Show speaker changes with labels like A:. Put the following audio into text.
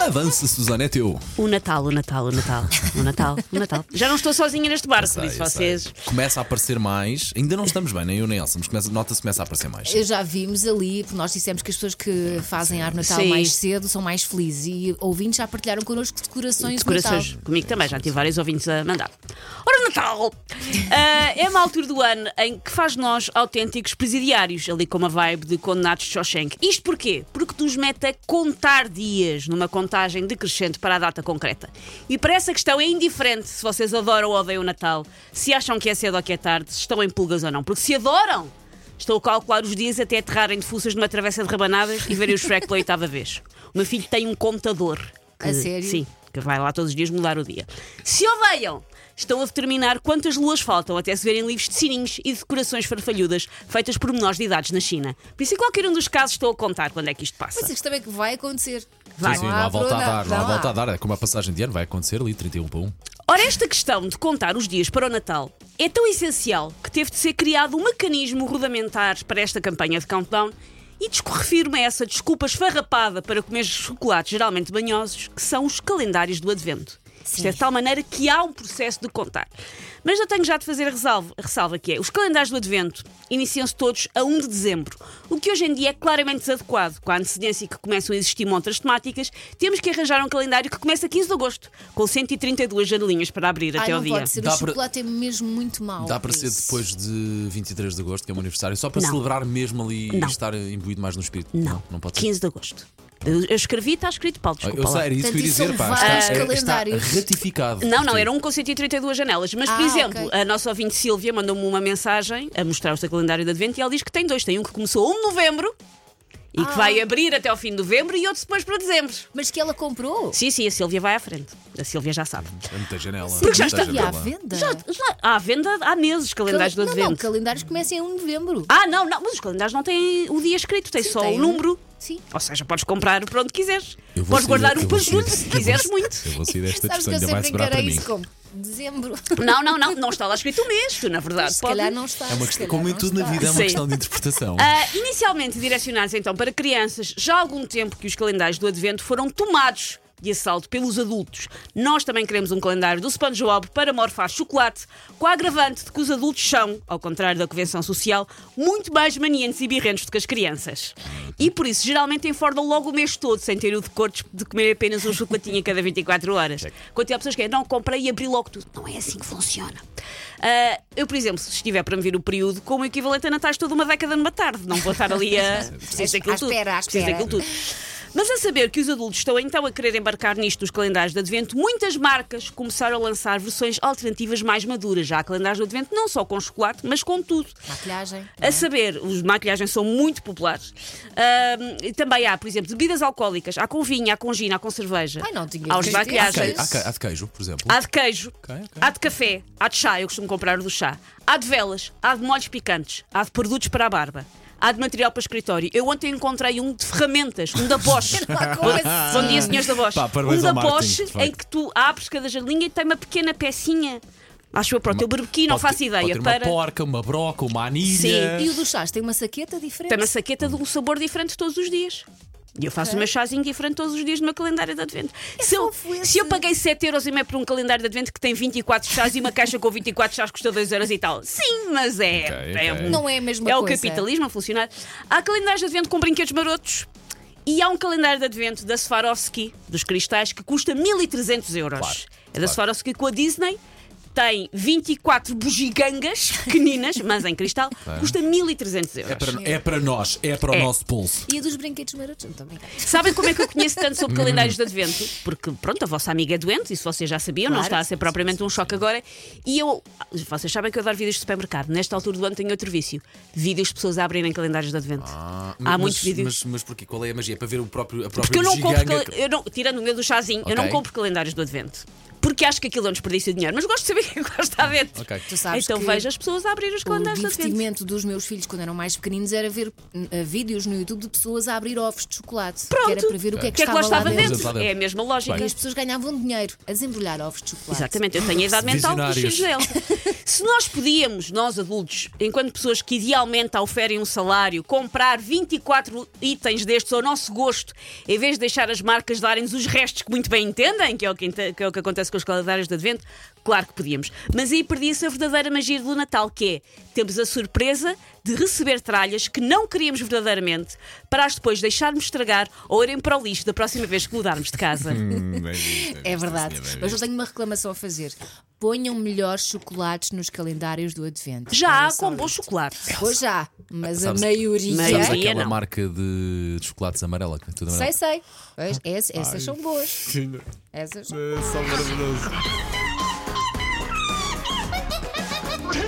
A: Avança, Susana, é teu.
B: O Natal, o Natal, o Natal, o Natal, o Natal. Já não estou sozinha neste barco, por
A: Sei,
B: isso
A: sei.
B: vocês.
A: Começa a aparecer mais. Ainda não estamos bem, nem eu nem Elsa, mas começa, nota-se que começa a aparecer mais.
C: Eu já vimos ali, porque nós dissemos que as pessoas que fazem árvore de Natal
B: Sim.
C: mais cedo são mais felizes e ouvintes já partilharam connosco decorações de
B: Decorações.
C: Natal.
B: Comigo também, já tive vários ouvintes a mandar. Ora, Natal! Ah, é uma altura do ano em que faz nós autênticos presidiários, ali com uma vibe de condenados de Shawshank. Isto porquê? Porque nos mete a contar dias numa contagem decrescente para a data concreta. E para essa questão é indiferente se vocês adoram ou odeiam o Natal, se acham que é cedo ou que é tarde, se estão em pulgas ou não. Porque se adoram, Estou a calcular os dias até aterrarem de fuças numa travessa de rabanadas e verem o Shrek pela oitava vez. O meu filho tem um contador.
C: A sério?
B: Sim, que vai lá todos os dias mudar o dia. Se odeiam, estão a determinar quantas luas faltam até se verem livros de sininhos e decorações farfalhudas feitas por menores de idades na China. Por isso, em qualquer um dos casos, estou a contar quando é que isto passa.
C: Mas questão é que vai acontecer.
B: Vai.
A: Sim, sim, não há volta a dar, não há volta a dar. É como a passagem de ano, vai acontecer ali, 31 para 1.
B: Ora, esta questão de contar os dias para o Natal é tão essencial que teve de ser criado um mecanismo rudimentar para esta campanha de countdown e refiro-me a essa desculpa esfarrapada para comer chocolates geralmente banhosos, que são os calendários do Advento. Isto é de tal maneira que há um processo de contar. Mas eu tenho já de fazer a ressalva, a ressalva que é: os calendários do Advento iniciam-se todos a 1 de dezembro, o que hoje em dia é claramente desadequado. Com a antecedência que começam a existir montras temáticas, temos que arranjar um calendário que começa a 15 de agosto, com 132 janelinhas para abrir
C: Ai,
B: até
C: não
B: ao dia.
C: pode ser.
A: Dá
C: o
A: para-
C: chocolate é mesmo muito mau.
A: Dá para ser depois de 23 de agosto, que é o meu aniversário, só para
B: Não.
A: celebrar mesmo ali
B: Não.
A: e estar imbuído mais no espírito.
B: Não,
A: não pode ser.
B: 15 de agosto. Eu, eu escrevi, está escrito, Paulo,
A: Eu
B: desculpa
A: sei,
B: lá.
A: era isso que eu ia dizer, pá. Está, é- está ratificado.
B: Não, não,
A: Sim.
B: era um com 132 janelas. Mas, por
C: Ah,
B: exemplo,
C: ok.
B: a nossa ouvinte Silvia mandou-me uma mensagem a mostrar o seu calendário de advento e ela diz que tem dois. Tem um que começou a 1 de novembro e que
C: Ah.
B: vai abrir até ao fim de novembro e outro depois para dezembro.
C: Mas que ela comprou.
B: Sim, sim, a Silvia vai à frente. A Silvia já sabe.
A: É muita janela.
C: Porque já está à
A: janela.
C: venda.
B: Já, já há à venda há meses calendários do
C: Cal- não, não,
B: advento.
C: calendários começam em 1 de novembro.
B: Ah, não, não, mas os calendários não têm o dia escrito, tem
C: Sim,
B: só
C: tem
B: o
C: um. Sim.
B: Ou seja, podes comprar para onde quiseres. Podes
A: sair-
B: guardar um
A: sair-
B: se quiseres muito.
A: Eu vou sair desta
C: Sabes que
A: questão,
C: eu
A: ainda vai
C: sempre
A: sobrar para mim.
C: isso como dezembro.
B: Não, não, não, não está lá escrito o mês, tu na verdade
C: Se
B: pode-
C: calhar não está.
A: É uma questão, como em tudo na vida, é uma
B: Sim.
A: questão de interpretação.
B: Ah, inicialmente direcionados então para crianças, já há algum tempo que os calendários do Advento foram tomados de assalto pelos adultos. Nós também queremos um calendário do SpongeBob para morfar chocolate, com a agravante de que os adultos são, ao contrário da convenção social, muito mais maniantes e birrentos do que as crianças. E por isso geralmente enfordam logo o mês todo, sem ter o decor de comer apenas um chocolatinho a cada 24 horas. Quando há pessoas que dizem, não, comprei e abri logo tudo. Não é assim que funciona. Ah, eu, por exemplo, se estiver para me vir o período, como o equivalente a Natais toda uma década numa tarde, não vou estar ali a. Preciso daquilo tudo.
C: espera, à
B: Preciso
C: espera.
B: daquilo tudo. Mas a saber que os adultos estão então a querer embarcar nisto dos calendários de advento, muitas marcas começaram a lançar versões alternativas mais maduras. Já há calendários de advento não só com chocolate, mas com tudo.
C: Maquilhagem.
B: A saber, os maquilhagens são muito populares. E também há, por exemplo, bebidas alcoólicas. Há com vinho, há com gin, há com cerveja.
C: Ai, não tinha
B: Há os
A: Há,
B: maquilhagens.
A: que- há há de queijo, por exemplo.
B: Há de queijo,
A: Ok, ok.
B: há de café, há de chá, eu costumo comprar o do chá. Há de velas, há de molhos picantes, há de produtos para a barba. Há de material para escritório. Eu ontem encontrei um de ferramentas, um da Bosch. Bom dia, senhores da Bosch.
A: Pá,
B: um da Bosch
A: facto.
B: em que tu abres cada janelinha e tem uma pequena pecinha. Acho eu, pronto, eu berbequi, não
A: Pode
B: faço
A: pode
B: ideia.
A: ter
B: Para...
A: uma porca, uma broca, uma anilha.
B: Sim.
C: E o do chás tem uma saqueta diferente.
B: Tem uma saqueta de um sabor diferente todos os dias. E eu faço o meu chazinho diferente todos os dias no meu calendário de advento. se, eu, se eu paguei 7€ por um calendário de advento que tem 24 chás e uma caixa com 24 chás custa 2€ euros e tal. Sim, mas é.
A: Ok,
B: é,
A: ok.
C: Não é a mesma
B: é o
C: coisa.
B: capitalismo a funcionar. Há calendários de advento com brinquedos marotos. E há um calendário de advento da Swarovski, dos cristais, que custa 1300 euros.
A: Claro,
B: é da
A: claro.
B: Swarovski com a Disney. Tem 24 bugigangas pequeninas, mas em cristal, custa 1300 euros.
A: É para, é para nós, é para o
B: É.
A: nosso pulso.
C: E a dos brinquedos marotos? Brincar.
B: Sabem como é que eu conheço tanto sobre calendários de advento? Porque, pronto, a vossa amiga é doente, isso vocês já sabiam, não
C: Claro.
B: está a ser propriamente um choque agora. E eu, vocês sabem que eu adoro vídeos de supermercado. Nesta altura do ano tenho outro vício: vídeos de pessoas a abrirem calendários de advento.
A: Ah,
B: Há
A: mas,
B: muitos vídeos.
A: Mas, mas porquê? Qual é a magia? Para ver o próprio, a própria
B: Porque eu não compro,
A: giganga
B: eu não, tirando o meu do chazinho, eu não
A: Ok.
B: compro calendários do advento. Porque acho que aquilo é um desperdício de dinheiro. Mas gosto de saber que lá está dentro.
A: Ok.
C: Tu sabes
B: então
C: que
B: vejo as pessoas a abrir os
C: O
B: calendários de advento.
C: divertimento dos meus filhos quando eram mais pequeninos era ver uh, vídeos no YouTube de pessoas a abrir ovos de chocolate.
B: Pronto.
C: Que era para ver o que é
B: O
C: que,
B: que é que estava
C: dentro.
B: dentro?
A: Lá dentro.
B: É a mesma lógica.
C: E as pessoas ganhavam dinheiro a desembrulhar ovos de chocolate.
B: Exatamente, eu tenho a idade mental dos filhos dela. Se nós podíamos, nós adultos, enquanto pessoas que idealmente oferem um salário, comprar 24 itens destes ao nosso gosto, em vez de deixar as marcas darem-nos os restos que muito bem entendem, que é, o que, que é o que acontece com os calendários de advento, claro que podíamos. Mas aí perdia-se a verdadeira magia do Natal, que é temos a surpresa de receber tralhas que não queríamos verdadeiramente, para as depois deixarmos estragar ou irem para o lixo da próxima vez que mudarmos de casa.
C: É verdade. Mas eu tenho uma reclamação a fazer. Ponham melhores chocolates nos calendários do Advento.
B: Já há com bom
C: isto.
B: chocolate.
C: Pois já, mas
A: Sabes-
C: a maioria.
A: Sabes aquela
B: não.
A: marca de de chocolates amarela? que é tudo
C: Sei,
A: amarelo?
C: sei. Pois, ess- essas são boas. Essas são
A: Só maravilhoso.